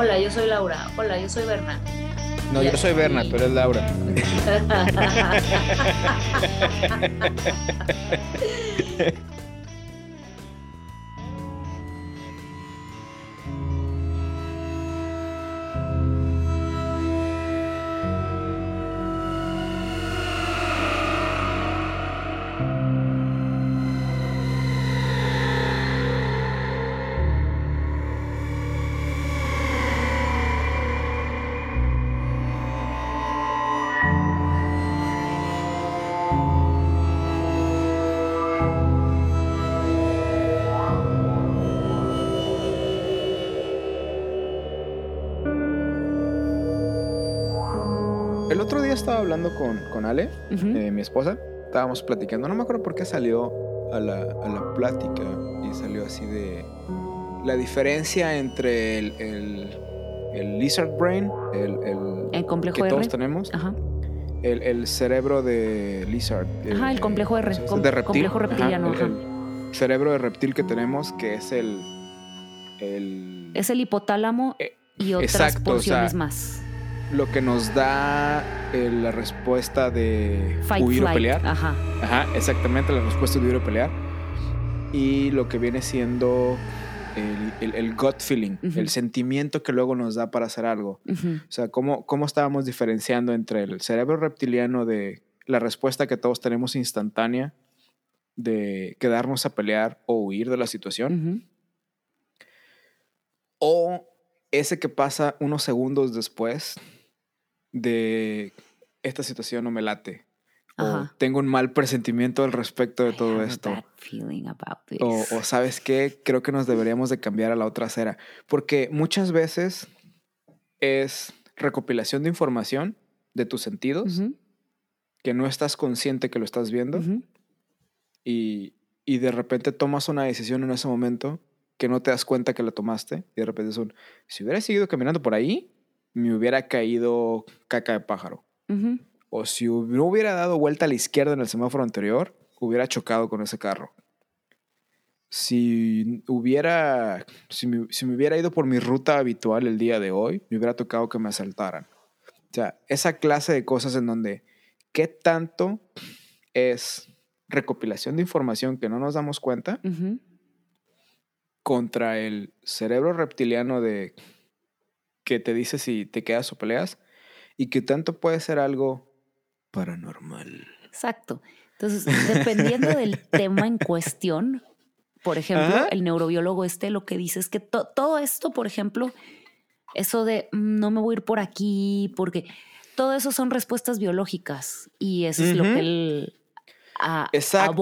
Hola, yo soy Laura. Hola, yo soy Berna. No, yo soy Berna, tú eres Laura. estaba hablando con, con Ale, eh, mi esposa. Estábamos platicando. No me acuerdo por qué salió a la, a la plática y salió así de la diferencia entre el, el, el lizard brain, el, el El complejo que R. todos tenemos, Ajá. el, el cerebro de lizard. Ajá, el complejo de reptil. complejo reptiliano, el- ajá. el cerebro de reptil que tenemos, que es el. el Es el hipotálamo Eh, y otras exacto, o porciones sea, más. Lo que nos da eh, la respuesta de Fight, huir o pelear. Ajá. Ajá, exactamente, la respuesta de huir o pelear. Y lo que viene siendo el, el- el gut feeling, el sentimiento que luego nos da para hacer algo. O sea, cómo, cómo estábamos diferenciando entre el cerebro reptiliano de la respuesta que todos tenemos instantánea de quedarnos a pelear o huir de la situación, o ese que pasa unos segundos después de esta situación no me late. O Ajá. tengo un mal presentimiento al respecto de I todo esto. O, o sabes qué, creo que nos deberíamos de cambiar a la otra acera. Porque muchas veces es recopilación de información de tus sentidos, que no estás consciente que lo estás viendo y, y de repente tomas una decisión en ese momento que no te das cuenta que la tomaste y de repente es un, si hubiera seguido caminando por ahí, me hubiera caído caca de pájaro. O si no hubiera dado vuelta a la izquierda en el semáforo anterior, hubiera chocado con ese carro. Si hubiera, si me, si me hubiera ido por mi ruta habitual el día de hoy, me hubiera tocado que me asaltaran. O sea, esa clase de cosas en donde, ¿qué tanto es recopilación de información que no nos damos cuenta contra el cerebro reptiliano de que te dice si te quedas o peleas y que tanto puede ser algo paranormal. Exacto. Entonces, dependiendo del tema en cuestión, por ejemplo, el neurobiólogo este lo que dice es que to- todo esto, por ejemplo, eso de "Mm, no me voy a ir por aquí, porque todo eso son respuestas biológicas y eso es lo que él a-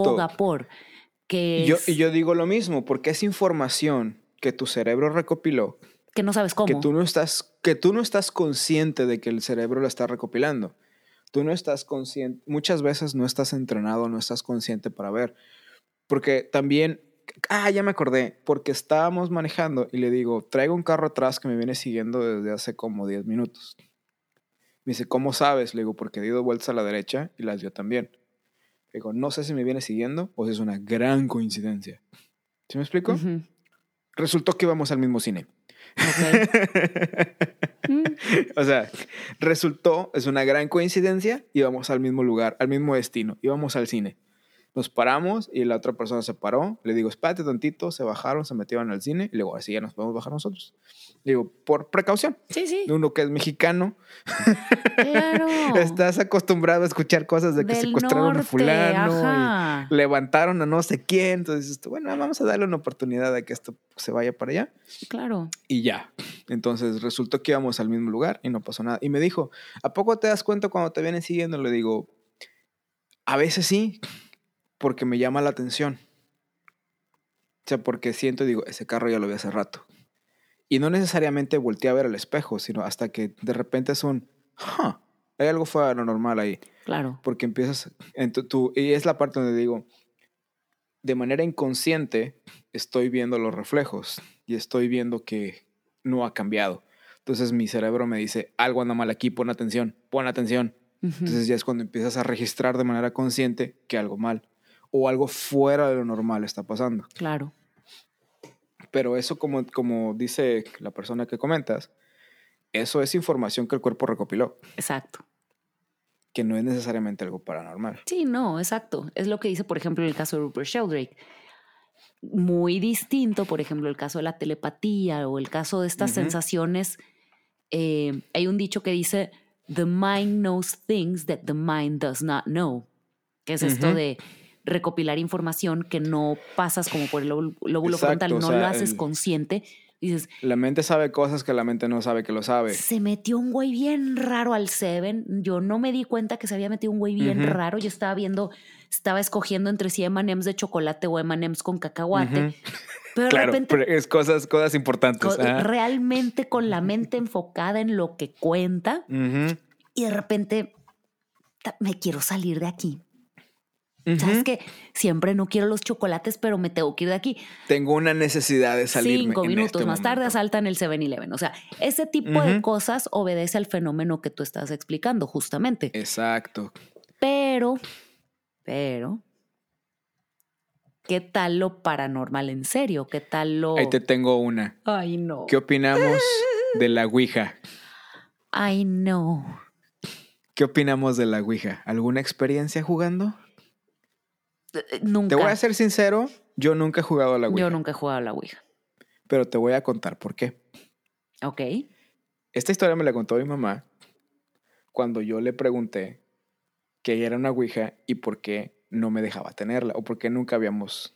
aboga por. Que, Yo, es- y yo digo lo mismo, porque es información que tu cerebro recopiló, que no sabes cómo. que tú no estás, que tú no estás consciente de que el cerebro lo está recopilando. Tú no estás consciente, muchas veces no estás entrenado, no estás consciente para ver. Porque también, ah, ya me acordé, porque estábamos manejando y le digo, traigo un carro atrás que me viene siguiendo desde hace como 10 minutos. Me dice, ¿cómo sabes? Le digo, porque di dos vueltas a la derecha y las dio también. Le digo, no sé si me viene siguiendo o si es una gran coincidencia. ¿Sí me explico? Ujú. Resultó que íbamos al mismo cine. O sea, resultó, es una gran coincidencia, íbamos al mismo lugar, al mismo destino, íbamos al cine. Nos paramos y la otra persona se paró, le digo, espérate tantito, se bajaron, se metieron al cine y luego así ya nos podemos bajar nosotros. Le digo, por precaución, Sí, sí. uno que es mexicano, Claro. estás acostumbrado a escuchar cosas de que Del secuestraron a norte, fulano ajá. y levantaron a no sé quién, entonces bueno, vamos a darle una oportunidad de que esto se vaya para allá. Claro. Y ya. Entonces resultó que íbamos al mismo lugar y no pasó nada. Y me dijo, ¿a poco te das cuenta cuando te vienen siguiendo? Le digo, a veces sí, porque me llama la atención. O sea, porque siento y digo, ese carro ya lo vi hace rato. Y no necesariamente volteé a ver el espejo, sino hasta que de repente es un, huh, hay algo fuera de lo normal ahí. Claro. Porque empiezas, en tu- tu- y es la parte donde digo, de manera inconsciente estoy viendo los reflejos y estoy viendo que no ha cambiado. Entonces mi cerebro me dice, algo anda mal aquí, pon atención, pon atención. Entonces ya es cuando empiezas a registrar de manera consciente que algo mal o algo fuera de lo normal está pasando. Claro. Pero eso como, como dice la persona que comentas, Eso es información que el cuerpo recopiló, Exacto. que no es necesariamente algo paranormal. Sí, no, exacto. Es lo que dice, por ejemplo, en el caso de Rupert Sheldrake. Muy distinto, por ejemplo, el caso de la telepatía o el caso de estas Ujú. sensaciones. eh, hay un dicho que dice, the mind knows things that the mind does not know. Que es esto Ujú. de recopilar información que no pasas como por el lóbulo Exacto, frontal, o no sea, lo haces el- consciente. Dices, La mente sabe cosas que la mente no sabe que lo sabe. se metió un güey bien raro al Seven. Yo no me di cuenta que se había metido un güey bien raro. Yo estaba viendo, estaba escogiendo entre si M&M's de chocolate o M&M's con cacahuate. Ujú. Pero de Claro, repente, pero es cosas, cosas importantes. co- ah. realmente con la mente enfocada en lo que cuenta Ujú, y de repente me quiero salir de aquí. Sabes que siempre no quiero los chocolates, pero me tengo que ir de aquí. Tengo una necesidad de salir. Cinco minutos más tarde asaltan el 7-Eleven. O sea, ese tipo de cosas obedece al fenómeno que tú estás explicando, justamente. Exacto. Pero, pero, ¿qué tal lo paranormal en serio? ¿Qué tal lo... Ahí te tengo una. Ay, no. ¿Qué opinamos de la Ouija? Ay, no. ¿Qué opinamos de la Ouija? ¿Alguna experiencia jugando? Eh, Nunca. Te voy a ser sincero, yo nunca he jugado a la Ouija. Yo nunca he jugado a la Ouija. Pero te voy a contar por qué. Ok. Esta historia me la contó mi mamá cuando yo le pregunté que era una Ouija y por qué no me dejaba tenerla o por qué nunca habíamos...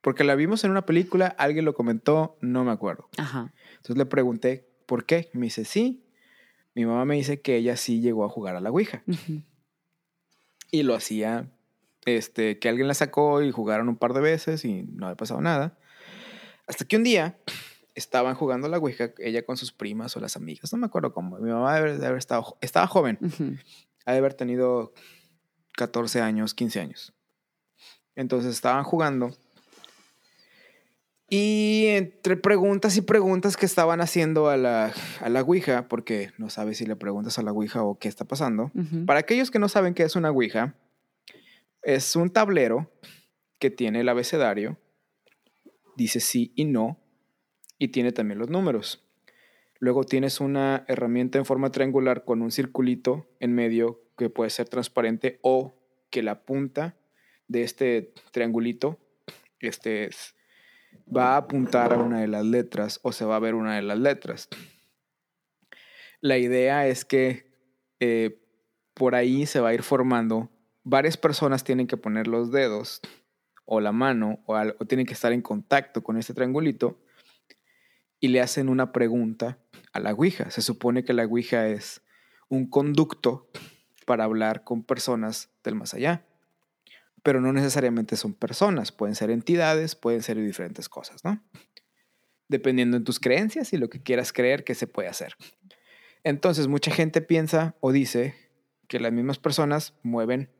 Porque la vimos en una película, alguien lo comentó, no me acuerdo. Ajá. Entonces le pregunté, ¿por qué? Me dice, sí. Mi mamá me dice que ella sí llegó a jugar a la Ouija. Y lo hacía, este, que alguien la sacó y jugaron un par de veces y no había pasado nada. Hasta que un día estaban jugando a la Ouija, ella con sus primas o las amigas, no me acuerdo cómo. Mi mamá debe de haber estado, estaba joven, ha de haber tenido 14 años, 15 años. Entonces estaban jugando. Y entre preguntas y preguntas que estaban haciendo a la, a la Ouija, porque no sabes si le preguntas a la Ouija o qué está pasando. Para aquellos que no saben qué es una Ouija, es un tablero que tiene el abecedario, dice sí y no, y tiene también los números. Luego tienes una herramienta en forma triangular con un circulito en medio que puede ser transparente o que la punta de este triangulito este es- va a apuntar a una de las letras o se va a ver una de las letras. La idea es que eh, por ahí se va a ir formando. Varias personas tienen que poner los dedos o la mano o, tienen que estar en contacto con este triangulito y le hacen una pregunta a la Ouija. Se supone que la Ouija es un conducto para hablar con personas del más allá. Pero no necesariamente son personas, pueden ser entidades, pueden ser diferentes cosas, ¿no? Dependiendo de tus creencias y lo que quieras creer que se puede hacer. Entonces, mucha gente piensa o dice que las mismas personas mueven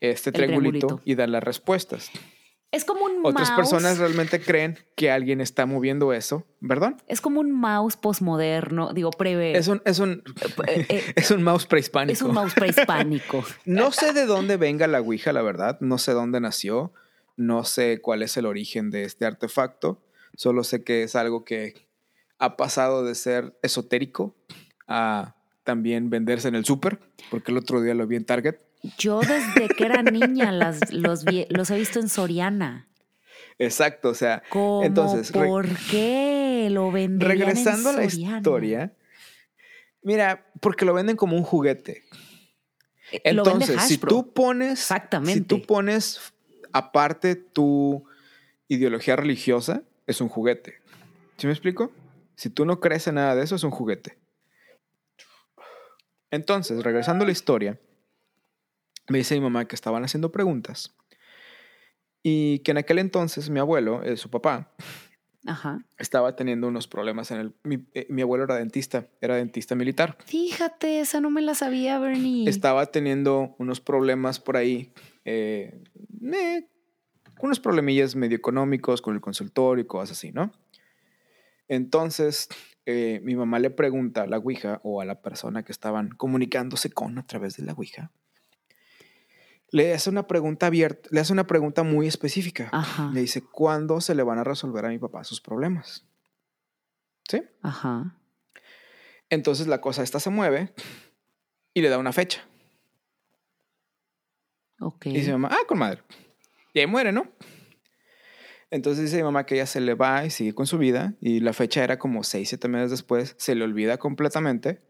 este triangulito, triangulito. y dan las respuestas. Es como un Otras mouse. personas realmente creen que alguien está moviendo eso, ¿verdad? Es como un mouse postmoderno, digo, prevé. Es un, es un, eh, eh, es un mouse prehispánico. es un mouse prehispánico. No sé de dónde venga la Ouija, la verdad. No sé dónde nació. No sé cuál es el origen de este artefacto. Solo sé que es algo que ha pasado de ser esotérico a también venderse en el súper, porque el otro día lo vi en Target. Yo desde que era niña las, los, los he visto en Soriana. Exacto, o sea, ¿Cómo? Entonces, ¿Por qué lo venderían en regresando a la Soriana? historia, mira, porque lo venden como un juguete. Eh, Entonces, si tú pones, Exactamente. si tú pones aparte tu ideología religiosa, es un juguete. ¿Sí me explico? Si tú no crees en nada de eso, es un juguete. Entonces, regresando a la historia, me dice mi mamá que estaban haciendo preguntas y que en aquel entonces mi abuelo, eh, su papá, Ajá. estaba teniendo unos problemas en el... Mi, eh, mi abuelo era dentista, era dentista militar. Fíjate, esa no me la sabía, Bernie. estaba teniendo unos problemas por ahí, eh, eh, unos problemillas medio económicos con el consultorio y cosas así, ¿no? Entonces, mi mamá le pregunta a la Ouija o a la persona que estaban comunicándose con a través de la Ouija, le hace una pregunta abierta, le hace una pregunta muy específica. Ajá. Le dice, ¿cuándo se le van a resolver a mi papá sus problemas? ¿Sí? Ajá. Entonces la cosa esta se mueve y le da una fecha. Ok. Y dice mi mamá, ah, con madre. Y ahí muere, ¿no? Entonces dice mi mamá que ella se le va y sigue con su vida. Y la fecha era como 6, 7 meses después. Se le olvida completamente.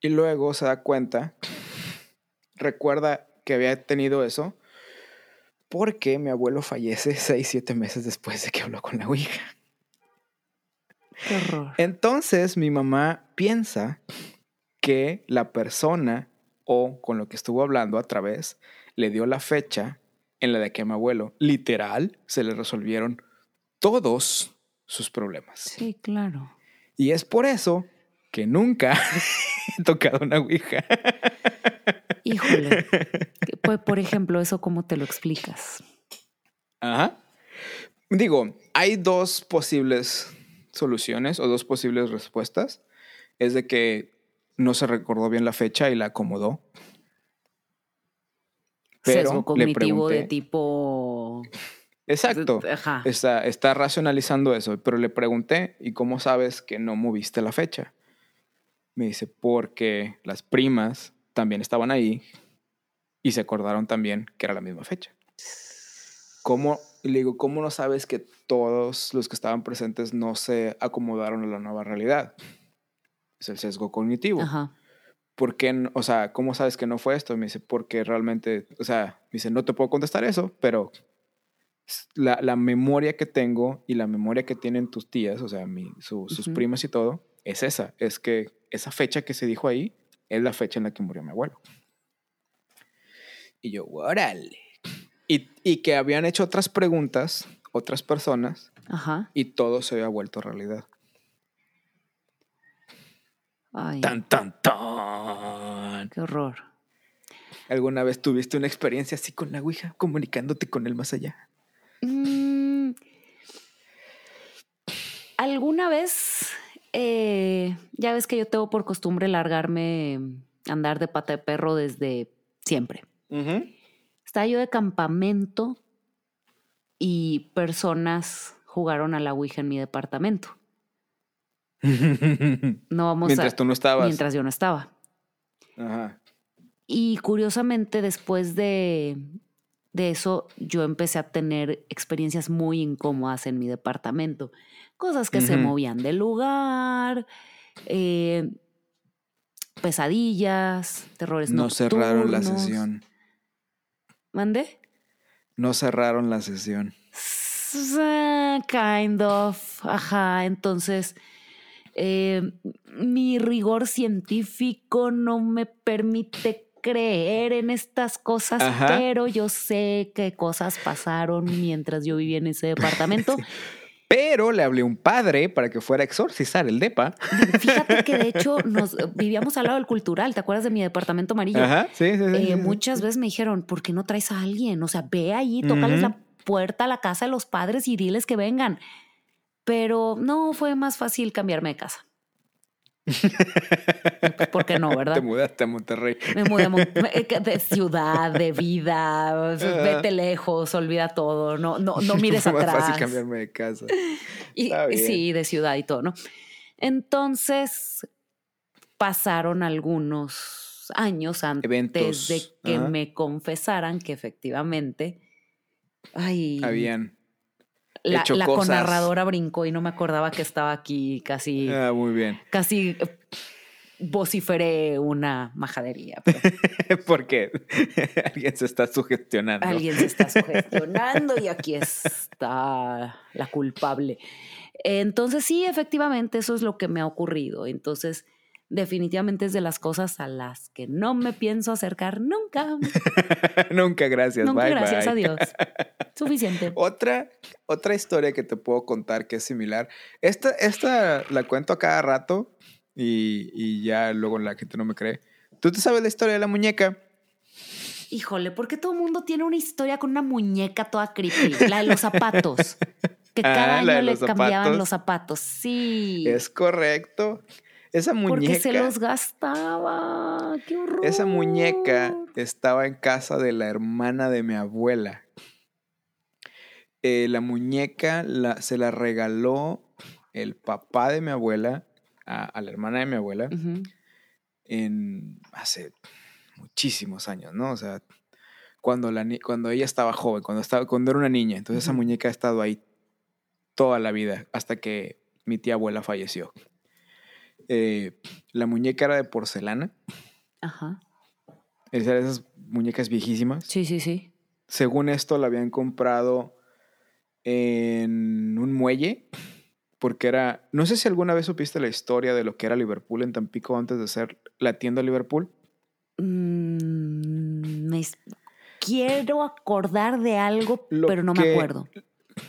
Y luego se da cuenta, recuerda que había tenido eso, porque mi abuelo fallece 6, 7 meses después de que habló con la Ouija. Qué horror. Entonces mi mamá piensa que la persona o con lo que estuvo hablando a través le dio la fecha en la de que a mi abuelo literal se le resolvieron todos sus problemas. Sí, claro. Y es por eso que nunca he tocado una ouija. Híjole. Pues, por ejemplo, eso cómo te lo explicas. Ajá. Digo, hay dos posibles soluciones o dos posibles respuestas. Es de que no se recordó bien la fecha y la acomodó. Pero Sesgo le cognitivo de pregunté- tipo. Exacto. Ajá. Está, está racionalizando eso, pero le pregunté, ¿y cómo sabes que no moviste la fecha? Me dice, porque las primas también estaban ahí y se acordaron también que era la misma fecha. ¿Cómo? Le digo, ¿cómo no sabes que todos los que estaban presentes no se acomodaron a la nueva realidad? Es el sesgo cognitivo. Ajá. ¿Por qué? O sea, ¿cómo sabes que no fue esto? Me dice, porque realmente, o sea, me dice, no te puedo contestar eso, pero la, la memoria que tengo y la memoria que tienen tus tías, o sea, mi- su- sus primas y todo, es esa. Es que esa fecha que se dijo ahí es la fecha en la que murió mi abuelo. Y yo, órale. Y, y que habían hecho otras preguntas, otras personas, Ajá. y todo se había vuelto realidad. Ay, Tan, tan, tan. qué horror. ¿Alguna vez tuviste una experiencia así con la Ouija, comunicándote con él más allá? Mm, ¿Alguna vez, eh, ya ves que yo tengo por costumbre largarme, andar de pata de perro desde siempre? Estaba yo de campamento y personas jugaron a la Ouija en mi departamento. No vamos Mientras a... tú no estabas. Mientras yo no estaba. Ajá. Y curiosamente, después de, de eso, yo empecé a tener experiencias muy incómodas en mi departamento. Cosas que se movían del lugar, eh, pesadillas, terrores No cerraron la sesión. ¿Mande? No cerraron la sesión. Kind of. Ajá. Entonces, eh, mi rigor científico no me permite creer en estas cosas, Ajá. pero yo sé qué cosas pasaron mientras yo vivía en ese departamento. Pero le hablé a un padre para que fuera a exorcizar el depa. Fíjate que de hecho nos vivíamos al lado del cultural. ¿Te acuerdas de mi departamento amarillo? Ajá, sí, sí, sí, Eh, sí, sí. muchas veces me dijeron, ¿por qué no traes a alguien? O sea, ve allí, tócales la puerta a la casa de los padres y diles que vengan. Pero no, fue más fácil cambiarme de casa. ¿Por qué no, Te verdad? mudaste a Monterrey. Me mudé a Mon- me- de ciudad, de vida, vete lejos, olvida todo, no, no, no mires Fue más atrás. fácil cambiarme de casa. Y, bien. sí, de ciudad y todo, ¿no? Entonces pasaron algunos años antes Eventos, de que ajá. me confesaran que efectivamente, ay, Habían. La, la conarradora brincó y no me acordaba que estaba aquí, casi, Ah, muy bien. casi eh, vociferé una majadería. pero Porque alguien se está sugestionando. Alguien se está sugestionando y aquí está la culpable. Entonces, sí, efectivamente, eso es lo que me ha ocurrido. Entonces, definitivamente es de las cosas a las que no me pienso acercar nunca. Nunca, gracias. nunca, bye, gracias bye. a Dios. Suficiente. Otra, otra historia que te puedo contar que es similar. Esta, esta la cuento a cada rato y, y ya luego la gente no me cree. ¿Tú te sabes la historia de la muñeca? Híjole, ¿por qué todo el mundo tiene una historia con una muñeca toda creepy? La de los zapatos. Que cada Ah, la de año le cambiaban los zapatos. Sí. Es correcto. Esa muñeca. porque se los gastaba. ¡Qué horror! Esa muñeca estaba en casa de la hermana de mi abuela. Eh, la muñeca la- se la regaló el papá de mi abuela a, la hermana de mi abuela en hace muchísimos años, ¿no? O sea, cuando, la, ni- cuando ella estaba joven, cuando, estaba, cuando era una niña. Entonces esa muñeca ha estado ahí toda la vida hasta que mi tía abuela falleció. Eh, la muñeca era de porcelana, Ajá. es de esas muñecas viejísimas. Sí, sí, sí. Según esto, la habían comprado en un muelle, porque era, no sé si alguna vez supiste la historia de lo que era Liverpool en Tampico antes de ser la tienda Liverpool. Mm, me quiero acordar de algo, Lo pero no me acuerdo.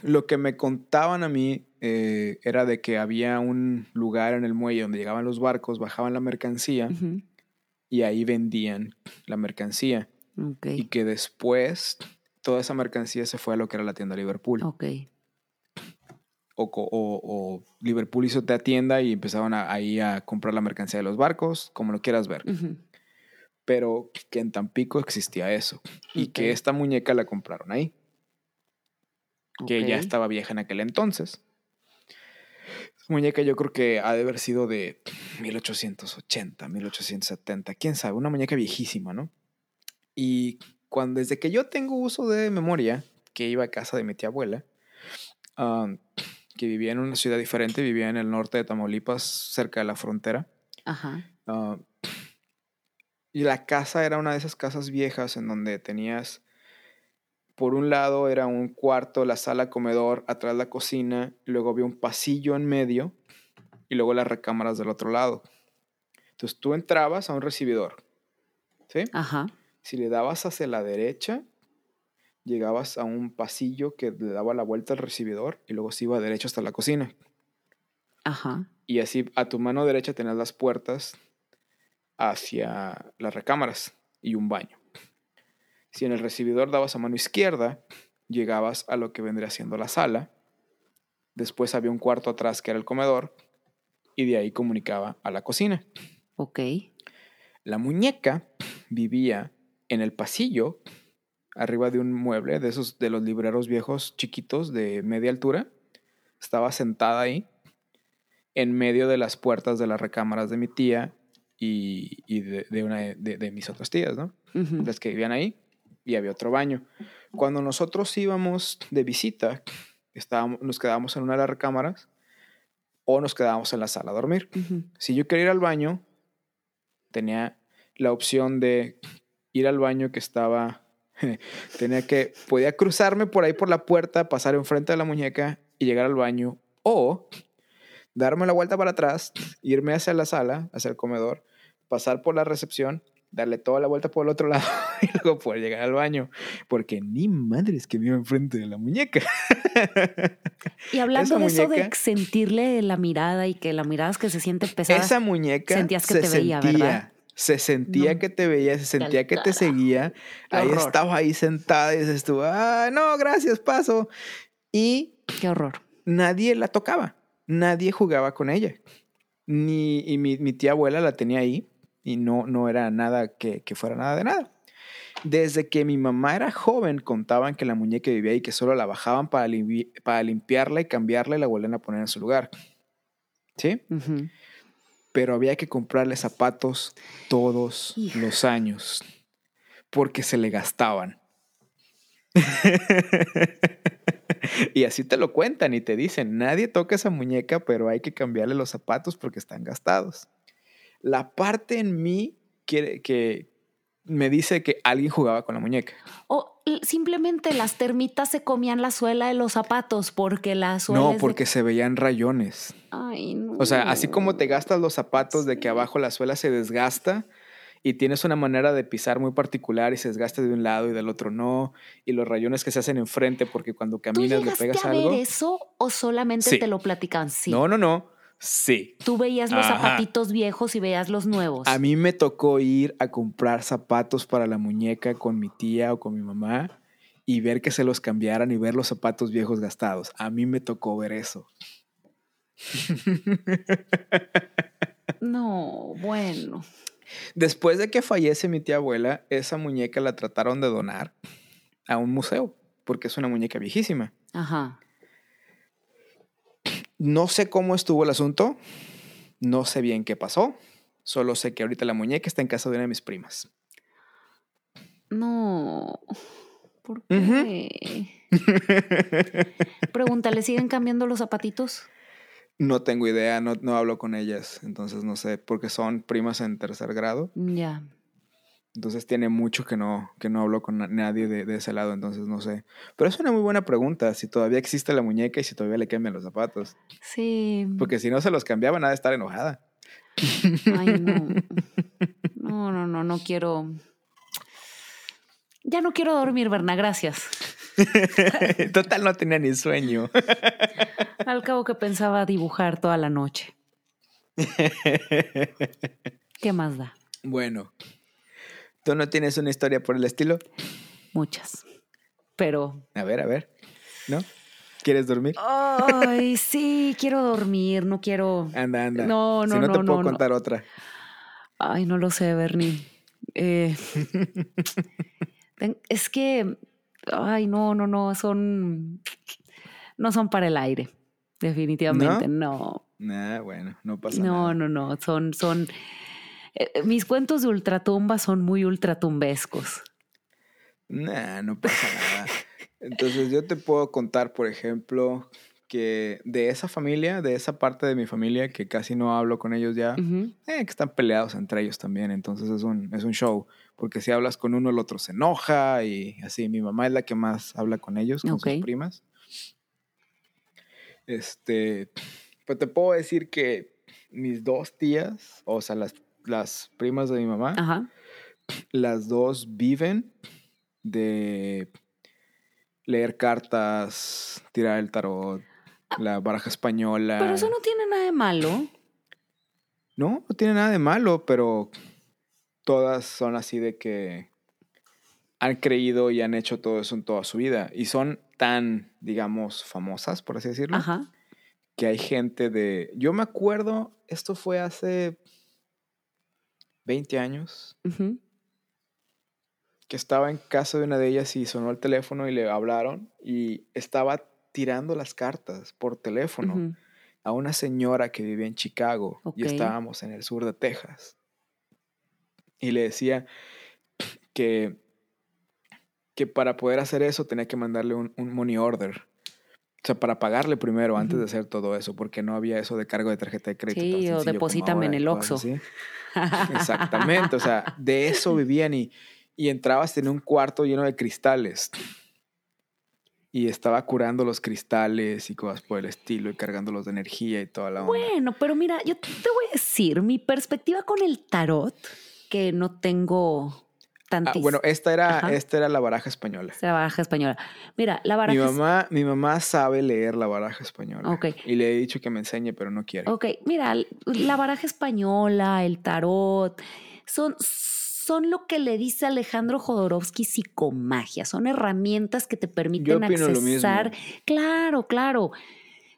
Lo que me contaban a mí eh, era de que había un lugar en el muelle donde llegaban los barcos, bajaban la mercancía y ahí vendían la mercancía. Y que después toda esa mercancía se fue a lo que era la tienda Liverpool. O, co- o- o Liverpool hizo la tienda y empezaban a- ahí a comprar la mercancía de los barcos, como lo quieras ver. Pero que en Tampico existía eso y que esta muñeca la compraron ahí, que ya estaba vieja en aquel entonces. Muñeca yo creo que ha de haber sido de 1880, 1870, quién sabe, una muñeca viejísima, ¿no? Y cuando, desde que yo tengo uso de memoria, que iba a casa de mi tía abuela, que vivía en una ciudad diferente, vivía en el norte de Tamaulipas, cerca de la frontera. Ajá. Y la casa era una de esas casas viejas en donde tenías, por un lado era un cuarto, la sala, comedor, atrás la cocina, luego había un pasillo en medio y luego las recámaras del otro lado. Entonces tú entrabas a un recibidor, ¿sí? Ajá. Si le dabas hacia la derecha, llegabas a un pasillo que le daba la vuelta al recibidor y luego se iba derecho hasta la cocina. Ajá. Y así a tu mano derecha tenías las puertas hacia las recámaras y un baño. Si en el recibidor dabas a mano izquierda, llegabas a lo que vendría siendo la sala. Después había un cuarto atrás que era el comedor y de ahí comunicaba a la cocina. Ok. La muñeca vivía en el pasillo, arriba de un mueble, de esos de los libreros viejos chiquitos de media altura. Estaba sentada ahí, en medio de las puertas de las recámaras de mi tía y, y de, de una de, de mis otras tías, ¿no? Las que vivían ahí, y había otro baño. Cuando nosotros íbamos de visita, estábamos, nos quedábamos en una de las recámaras o nos quedábamos en la sala a dormir. Si yo quería ir al baño, tenía la opción de ir al baño que estaba, tenía que, podía cruzarme por ahí por la puerta, pasar enfrente de la muñeca y llegar al baño, o darme la vuelta para atrás, irme hacia la sala, hacia el comedor, pasar por la recepción, darle toda la vuelta por el otro lado y luego poder llegar al baño, porque ni madres que vivo enfrente de la muñeca. Y hablando Esa de eso de sentirle la mirada y que la mirada es que se siente pesada. Esa muñeca sentías que se te veía, sentía, ¿verdad? Se sentía No. que te veía, se sentía que te seguía. Ahí estaba ahí sentada y dices tú, ah, no, gracias, paso. Y Qué horror. nadie la tocaba, nadie jugaba con ella. Ni, y mi, mi tía abuela la tenía ahí y no, no era nada que, que fuera nada de nada. Desde que mi mamá era joven, contaban que la muñeca vivía ahí, que solo la bajaban para, limpi- para limpiarla y cambiarla y la volvían a poner en su lugar. ¿Sí? Pero había que comprarle zapatos todos los años porque se le gastaban. y así te lo cuentan y te dicen, nadie toca esa muñeca, pero hay que cambiarle los zapatos porque están gastados. La parte en mí que me dice que alguien jugaba con la muñeca. O simplemente las termitas se comían la suela de los zapatos porque la suela. No, de- porque se veían rayones. Ay, no. O sea, así como te gastas los zapatos de que abajo la suela se desgasta y tienes una manera de pisar muy particular y se desgasta de un lado y del otro no, y los rayones que se hacen enfrente porque cuando ¿Tú caminas le pegas a ver algo. eso o solamente Sí. te lo platican? Sí. No, no, no. Sí. Tú veías los Ajá. zapatitos viejos y veías los nuevos. A mí me tocó ir a comprar zapatos para la muñeca con mi tía o con mi mamá y ver que se los cambiaran y ver los zapatos viejos gastados. A mí me tocó ver eso. No, bueno. Después de que fallece mi tía abuela, esa muñeca la trataron de donar a un museo, porque es una muñeca viejísima. Ajá. No sé cómo estuvo el asunto. No sé bien qué pasó. Solo sé que ahorita la muñeca está en casa de una de mis primas. No. ¿Por qué? Pregúntale, ¿siguen cambiando los zapatitos? No tengo idea, no, no hablo con ellas, entonces no sé, porque son primas en tercer grado. Ya. Entonces tiene mucho que no, que no hablo con nadie de, de, ese lado, entonces no sé. Pero es una muy buena pregunta, si todavía existe la muñeca y si todavía le cambian los zapatos. Sí. Porque si no se los cambiaba, nada de estar enojada. Ay, no. No, no, no, no quiero. Ya no quiero dormir, Berna, gracias. Total, no tenía ni sueño. Al cabo que pensaba dibujar toda la noche. ¿Qué más da? Bueno, ¿tú no tienes una historia por el estilo? Muchas. Pero. A ver, a ver. ¿No? ¿Quieres dormir? Ay, sí, quiero dormir, no quiero. Anda, anda. No, no, si no, no, te puedo no, contar otra. Ay, no lo sé, Bernie. Eh, es que, ay, no, no, no, son, no son para el aire, definitivamente, no. Nah, bueno, no pasa no, nada. No, no, no, son, son, mis cuentos de ultratumba son muy ultratumbescos. Nah, no pasa nada. Entonces yo te puedo contar, por ejemplo, que de esa familia, de esa parte de mi familia, que casi no hablo con ellos ya, uh -huh. eh, que están peleados entre ellos también, entonces es un, es un show, porque si hablas con uno, el otro se enoja y así, mi mamá es la que más habla con ellos, con okay. sus primas. Este, pues te puedo decir que mis dos tías, o sea, las, las primas de mi mamá, -huh. las dos viven de leer cartas, tirar el tarot, la baraja española. Pero eso no tiene nada de malo. No, no tiene nada de malo, pero todas son así de que han creído y han hecho todo eso en toda su vida. Y son tan, digamos, famosas, por así decirlo, Ajá. que hay gente de... Yo me acuerdo, esto fue hace 20 años. Uh -huh que estaba en casa de una de ellas y sonó el teléfono y le hablaron y estaba tirando las cartas por teléfono uh -huh. a una señora que vivía en Chicago okay. y estábamos en el sur de Texas. Y le decía que, que para poder hacer eso tenía que mandarle un, un money order. O sea, para pagarle primero uh -huh. antes de hacer todo eso, porque no había eso de cargo de tarjeta de crédito. Sí, o deposítame en el Oxxo. Exactamente, o sea, de eso vivían y y entrabas en un cuarto lleno de cristales. Y estaba curando los cristales y cosas por el estilo y cargándolos de energía y toda la onda. Bueno, pero mira, yo te voy a decir, mi perspectiva con el tarot, que no tengo tantísimo. Ah, bueno, esta era, esta era la baraja española. Esta la baraja española. Mira, la baraja... Mi mamá, mi mamá sabe leer la baraja española. Ok. Y le he dicho que me enseñe, pero no quiere. Ok, mira, la baraja española, el tarot, son son lo que le dice Alejandro Jodorowsky psicomagia, son herramientas que te permiten accesar. Claro, claro.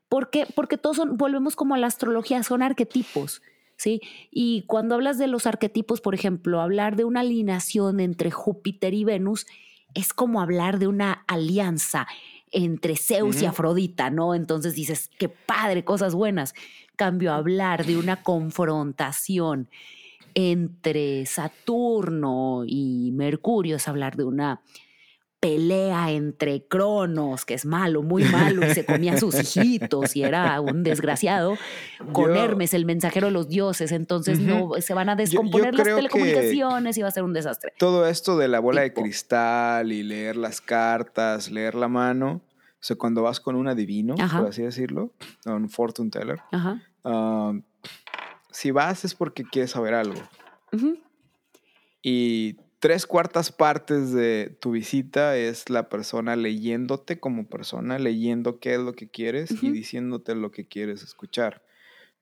¿Por qué? Porque todos son, volvemos como a la astrología, son arquetipos. ¿Sí? Y cuando hablas de los arquetipos, por ejemplo, hablar de una alineación entre Júpiter y Venus es como hablar de una alianza entre Zeus uh -huh. y Afrodita, ¿no? Entonces dices, qué padre, cosas buenas. Cambio, hablar de una confrontación entre Saturno y Mercurio es hablar de una pelea entre Cronos, que es malo, muy malo, y se comía a sus hijitos y era un desgraciado, con yo, Hermes, el mensajero de los dioses. Entonces uh -huh. no se van a descomponer yo, yo las telecomunicaciones y va a ser un desastre. Todo esto de la bola tipo. de cristal y leer las cartas, leer la mano, o sea, cuando vas con un adivino, Ajá. por así decirlo, un fortune teller, Ajá. Uh, si vas es porque quieres saber algo. Uh -huh. Y tres cuartas partes de tu visita es la persona leyéndote como persona, leyendo qué es lo que quieres uh -huh. y diciéndote lo que quieres escuchar.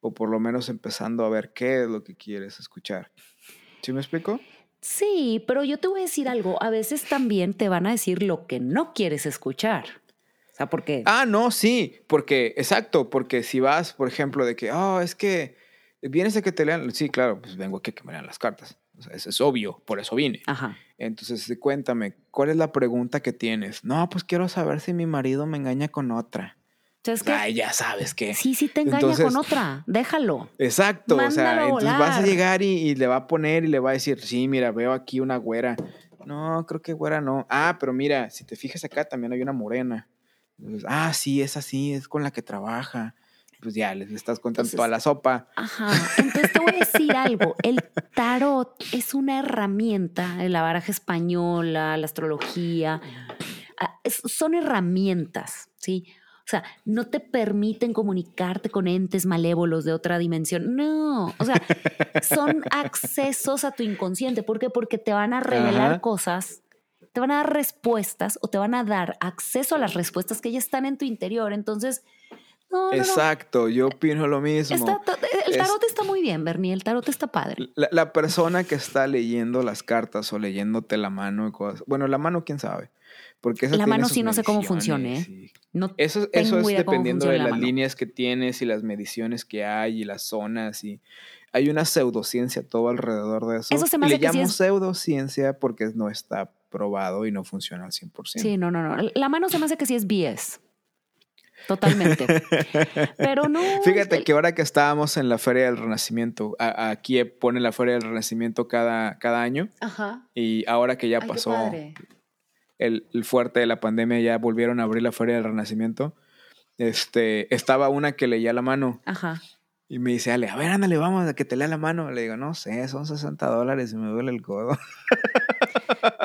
O por lo menos empezando a ver qué es lo que quieres escuchar. ¿Sí me explico? Sí, pero yo te voy a decir algo. A veces también te van a decir lo que no quieres escuchar. O sea, porque... Ah, no, sí. Porque, exacto, porque si vas, por ejemplo, de que, oh, es que vienes a que te lean. Sí, claro, pues vengo aquí a que me lean las cartas. O sea, eso es obvio, por eso vine. Ajá. Entonces, cuéntame, ¿cuál es la pregunta que tienes? No, pues quiero saber si mi marido me engaña con otra. es que, Ay, ya sabes que. sí, sí te engaña Entonces- con otra. Déjalo. Exacto, o sea, Mándalo entonces vas a llegar y, y le va a poner y le va a decir, sí, mira, veo aquí una güera. No, creo que güera no. Ah, pero mira, si te fijas acá también hay una morena. Entonces, ah, sí, esa sí, es con la que trabaja. Pues ya, les estás contando Entonces- toda la sopa. Ajá. Entonces te voy a decir algo. El tarot es una herramienta, la baraja española, la astrología, ah, son herramientas, ¿sí? O sea, no te permiten comunicarte con entes malévolos de otra dimensión. No, o sea, son accesos a tu inconsciente. ¿Por qué? Porque te van a revelar Ajá. cosas, te van a dar respuestas o te van a dar acceso a las respuestas que ya están en tu interior. Entonces, no, no, no. Exacto, yo opino lo mismo. Está- ta- el Es- tarot está muy bien, Bernie. El tarot está padre. La, la persona que está leyendo las cartas o leyéndote la mano y cosas. Bueno, la mano, quién sabe. Porque esa La mano sí no sé cómo y- No Eso, eso es dependiendo de funciona la las líneas que tienes y las mediciones que hay y las zonas y hay una pseudociencia todo alrededor de eso. Eso se me Y le sí llamo es- pseudociencia porque no está probado y no funciona al 100%. Sí, no, no, no. La mano se me hace que sí es BS. Totalmente. Pero no. Fíjate el- que ahora que estábamos en la Feria del Renacimiento, a- aquí pone la Feria del Renacimiento cada, cada año Ajá. y ahora que ya Ay, pasó el, el fuerte de la pandemia, ya volvieron a abrir la Feria del Renacimiento, este, estaba una que leía la mano Ajá. y me dice, Ale, a ver, ándale, vamos a que te lea la mano. Le digo, no sé, son 60 dólares y me duele el codo.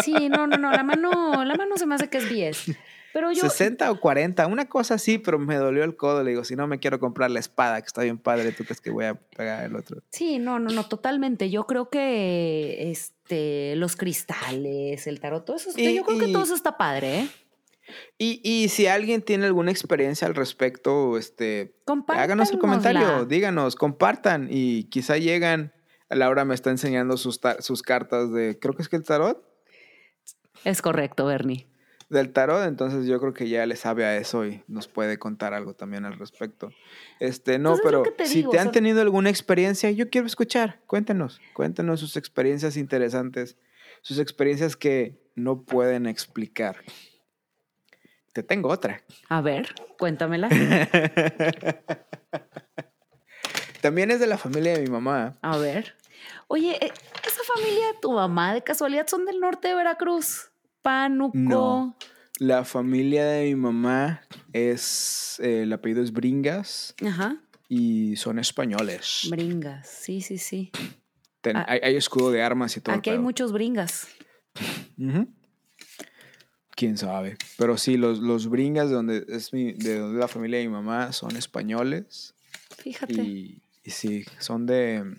Sí, no, no, no. La mano, la mano se me hace que es BS. Pero yo. 60 o 40, una cosa así, pero me dolió el codo. Le digo, si no me quiero comprar la espada, que está bien padre, ¿tú crees que voy a pagar el otro? Sí, no, no, no, totalmente. Yo creo que este, los cristales, el tarot, todo eso. Y- yo creo que todo eso está padre, ¿eh? Y, y si alguien tiene alguna experiencia al respecto, este, háganos un comentario, díganos, compartan y quizá llegan. Laura me está enseñando sus, sus cartas de, creo que es que el tarot, Es correcto, Bernie. Del tarot, entonces yo creo que ya le sabe a eso y nos puede contar algo también al respecto. Este, no, pero te si digo, te o han tenido alguna experiencia, yo quiero escuchar, cuéntenos, cuéntenos sus experiencias interesantes, sus experiencias que no pueden explicar. Te tengo otra. A ver, cuéntamela. También es de la familia de mi mamá. A ver. Oye, eh, esa familia de tu mamá de casualidad son del norte de Veracruz. Pánuco. No. La familia de mi mamá es, eh, el apellido es Bringas Ajá. y son españoles. Bringas. Sí, sí, sí. Ten- Ah. hay, hay escudo de armas y todo. Aquí hay muchos bringas. Quién sabe. Pero sí, los, los Bringas, de donde es mi, de donde la familia de mi mamá, son españoles. Fíjate. Y, y sí, son de.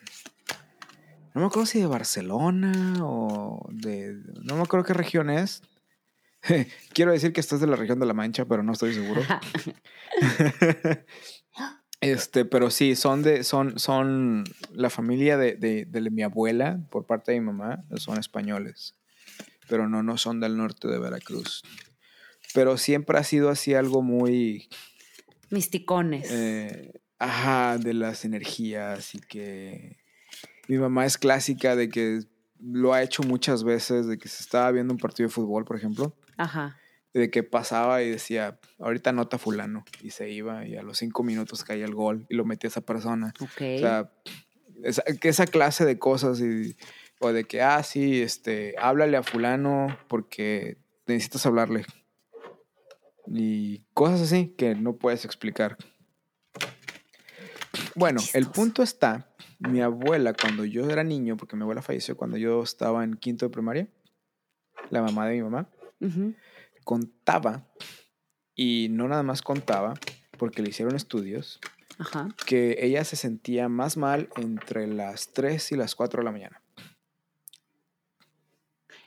No me acuerdo si de Barcelona o de. No me acuerdo qué región es. Quiero decir que esto es de la región de La Mancha, pero no estoy seguro. Este, pero sí, son de, son, son la familia de, de, de mi abuela, por parte de mi mamá, son españoles. Pero no, no son del norte de Veracruz. Pero siempre ha sido así algo muy, Misticones. eh, ajá, de las energías y que mi mamá es clásica de que lo ha hecho muchas veces, de que se estaba viendo un partido de fútbol, por ejemplo, Ajá. de que pasaba y decía, ahorita anota fulano, y se iba y a los cinco minutos caía el gol y lo metía esa persona. Ok. O sea, esa, que esa clase de cosas y, o de que, ah, sí, este, háblale a fulano porque necesitas hablarle. Y cosas así que no puedes explicar. Bueno, el punto está, mi abuela cuando yo era niño, porque mi abuela falleció cuando yo estaba en quinto de primaria, la mamá de mi mamá, contaba, y no nada más contaba, porque le hicieron estudios, Ajá. que ella se sentía más mal entre las 3 y las 4 de la mañana.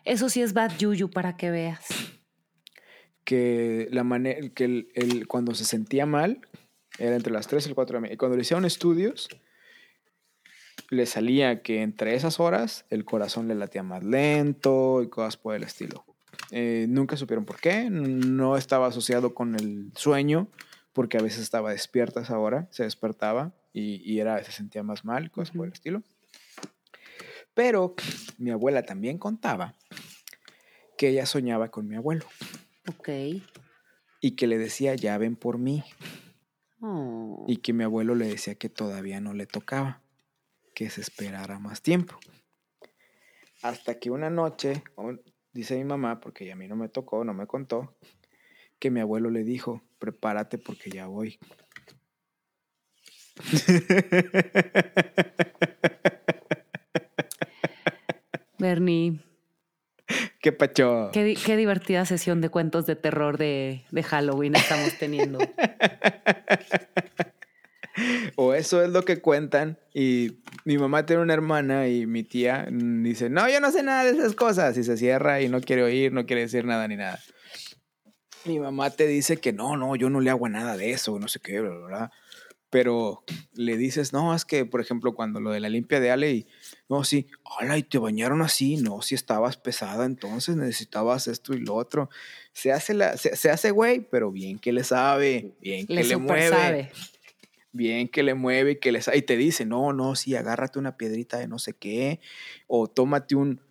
Eso sí es bad yuyu para que veas. Que, la que el, el- cuando se sentía mal era entre las 3 y las 4 de la mañana. Y cuando le hicieron estudios, le salía que entre esas horas el corazón le latía más lento y cosas por el estilo. Eh, nunca supieron por qué. No estaba asociado con el sueño, porque a veces estaba despierta a esa hora, se despertaba y, y era, se sentía más mal, cosas por el estilo. Pero mi abuela también contaba que ella soñaba con mi abuelo Ok. y que le decía, ya ven por mí. Oh. y que mi abuelo le decía que todavía no le tocaba, que se esperara más tiempo. Hasta que una noche, dice mi mamá, porque a mí no me tocó, no me contó, que mi abuelo le dijo, prepárate porque ya voy. Bernie, ¿Qué pacho? qué, di- qué divertida sesión de cuentos de terror de, de Halloween estamos teniendo. O eso es lo que cuentan. Y mi mamá tiene una hermana y mi tía mm, dice, no, yo no sé nada de esas cosas. Y se cierra y no quiere oír, no quiere decir nada ni nada. Mi mamá te dice que no, no, yo no le hago nada de eso, no sé qué, bla, bla, bla. Pero le dices, no, es que, por ejemplo, cuando lo de la limpia de Ale y, no, sí, hola, y te bañaron así, no, si estabas pesada, entonces necesitabas esto y lo otro. Se hace, la, se, se hace güey, pero bien que le sabe, bien que Le mueve sabe. bien que le mueve y que le sa- y te dice, no, no, sí, agárrate una piedrita de no sé qué, o tómate un,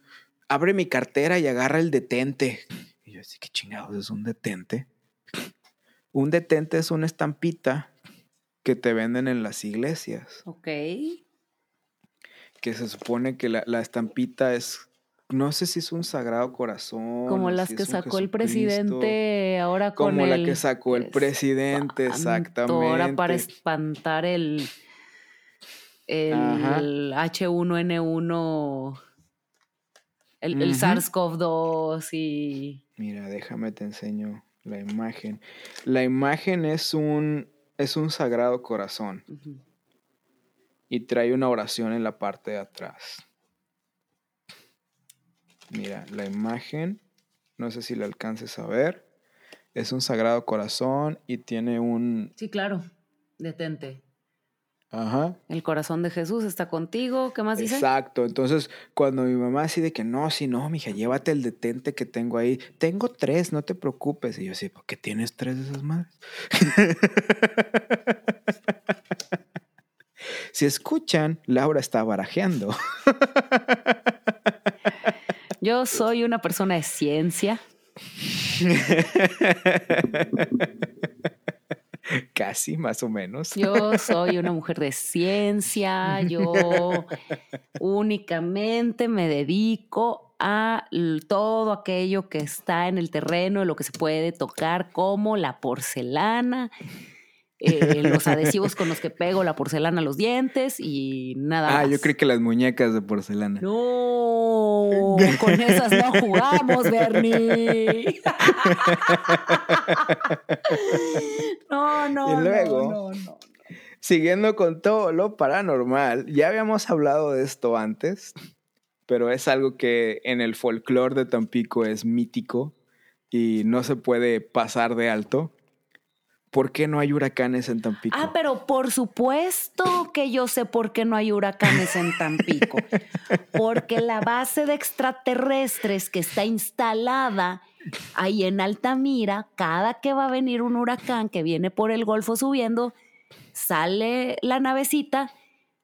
abre mi cartera y agarra el detente. Y yo así, ¿qué chingados es un detente? Un detente es una estampita que te venden en las iglesias, Ok. que se supone que la, la estampita es, no sé si es un sagrado corazón. Como las si que sacó el presidente ahora con Como la que sacó el es- presidente, espanto, Ahora para exactamente. espantar el, el H1N1, el, el Ujú. SARS-CoV-2 y... Mira, déjame te enseño la imagen. La imagen es un es un sagrado corazón y trae una oración en la parte de atrás. Mira, la imagen, no sé si la alcances a ver, es un sagrado corazón y tiene un Sí, claro. Detente. Ajá, El corazón de Jesús está contigo. ¿Qué más dice? Exacto. Entonces, cuando mi mamá así de que no, si no, mija, llévate el detente que tengo ahí. Tengo tres, no te preocupes. Y yo así, ¿por qué tienes tres de esas madres? si escuchan, Laura está barajeando. Yo soy una persona de ciencia. Casi, más o menos. Yo soy una mujer de ciencia. Yo únicamente me dedico a todo aquello que está en el terreno, lo que se puede tocar, como la porcelana, eh, los adhesivos con los que pego la porcelana a los dientes y nada Ah, más. yo creí que las muñecas de porcelana. No, con esas no jugamos, Bernie. No, no, Y luego- no, no, no. Siguiendo con todo lo paranormal, ya habíamos hablado de esto antes, pero es algo que en el folclore de Tampico es mítico y no se puede pasar de alto. ¿Por qué no hay huracanes en Tampico? Ah, pero por supuesto que yo sé por qué no hay huracanes en Tampico. Porque la base de extraterrestres que está instalada ahí en Altamira, cada que va a venir un huracán que viene por el Golfo subiendo, sale la navecita,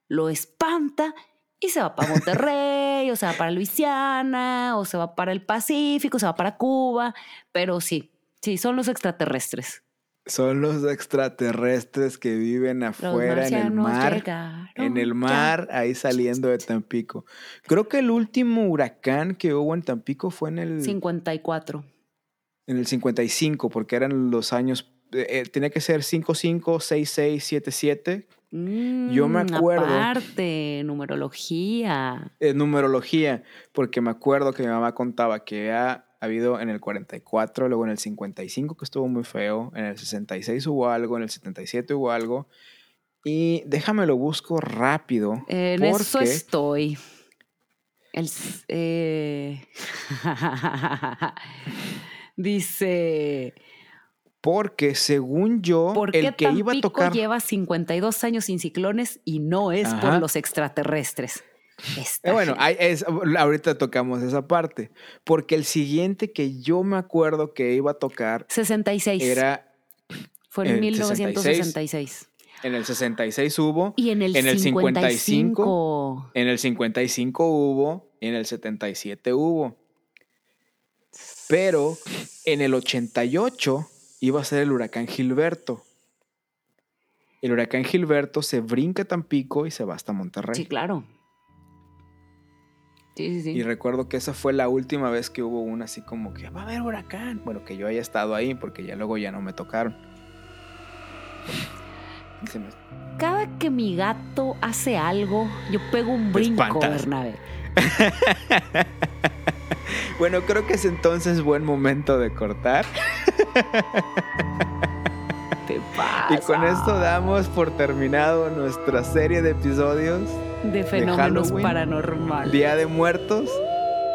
lo espanta y se va para Monterrey, o se va para Luisiana, o se va para el Pacífico, se va para Cuba. Pero sí, sí, son los extraterrestres. Son los extraterrestres que viven afuera en el mar. llegaron En el ya. mar, ahí saliendo de Tampico. Creo que el último huracán que hubo en Tampico fue en el, 54. en el 55, porque eran los años, eh, eh, tenía que ser 55, 66, 77. Yo me acuerdo. Aparte, numerología. eh, numerología, porque me acuerdo que mi mamá contaba que ha habido en el 44, luego en el 55 que estuvo muy feo, en el 66 hubo algo, en el 77 hubo algo. Y déjame lo busco rápido. En eso porque- estoy. El, eh, Dice, Porque según yo, ¿por qué el que iba a Tampico tocar... lleva 52 años sin ciclones y no es por Ajá. los extraterrestres? Eh, bueno, hay- es- ahorita tocamos esa parte. Porque el siguiente que yo me acuerdo que iba a tocar 66. era Fue en el 1966. en el 66 hubo, Y en el, En el 55. en el 55 hubo, en el 77 hubo. Pero en el 88 iba a ser el huracán Gilberto. el huracán Gilberto se brinca Tampico y se va hasta Monterrey. Sí, claro. Sí, sí, sí. Y recuerdo que esa fue la última vez que hubo una así como que va a haber huracán. Bueno, que yo haya estado ahí porque ya luego ya no me tocaron. Cada que mi gato hace algo, yo pego un brinco, Bernabé. bueno, creo que es entonces buen momento de cortar. Te pasa? Y con esto damos por terminado nuestra serie de episodios de fenómenos paranormales. Día de Muertos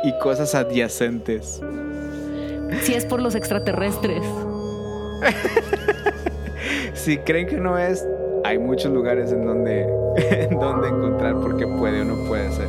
y cosas adyacentes. Si es por los extraterrestres. si creen que no es, hay muchos lugares en donde, en donde encontrar porque puede o no puede ser.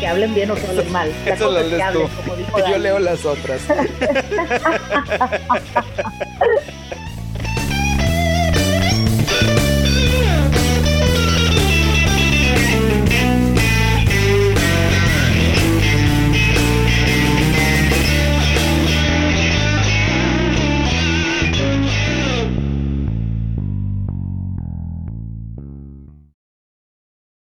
que hablen bien o que hablen mal. Eso lo lees tú. Yo leo las otras.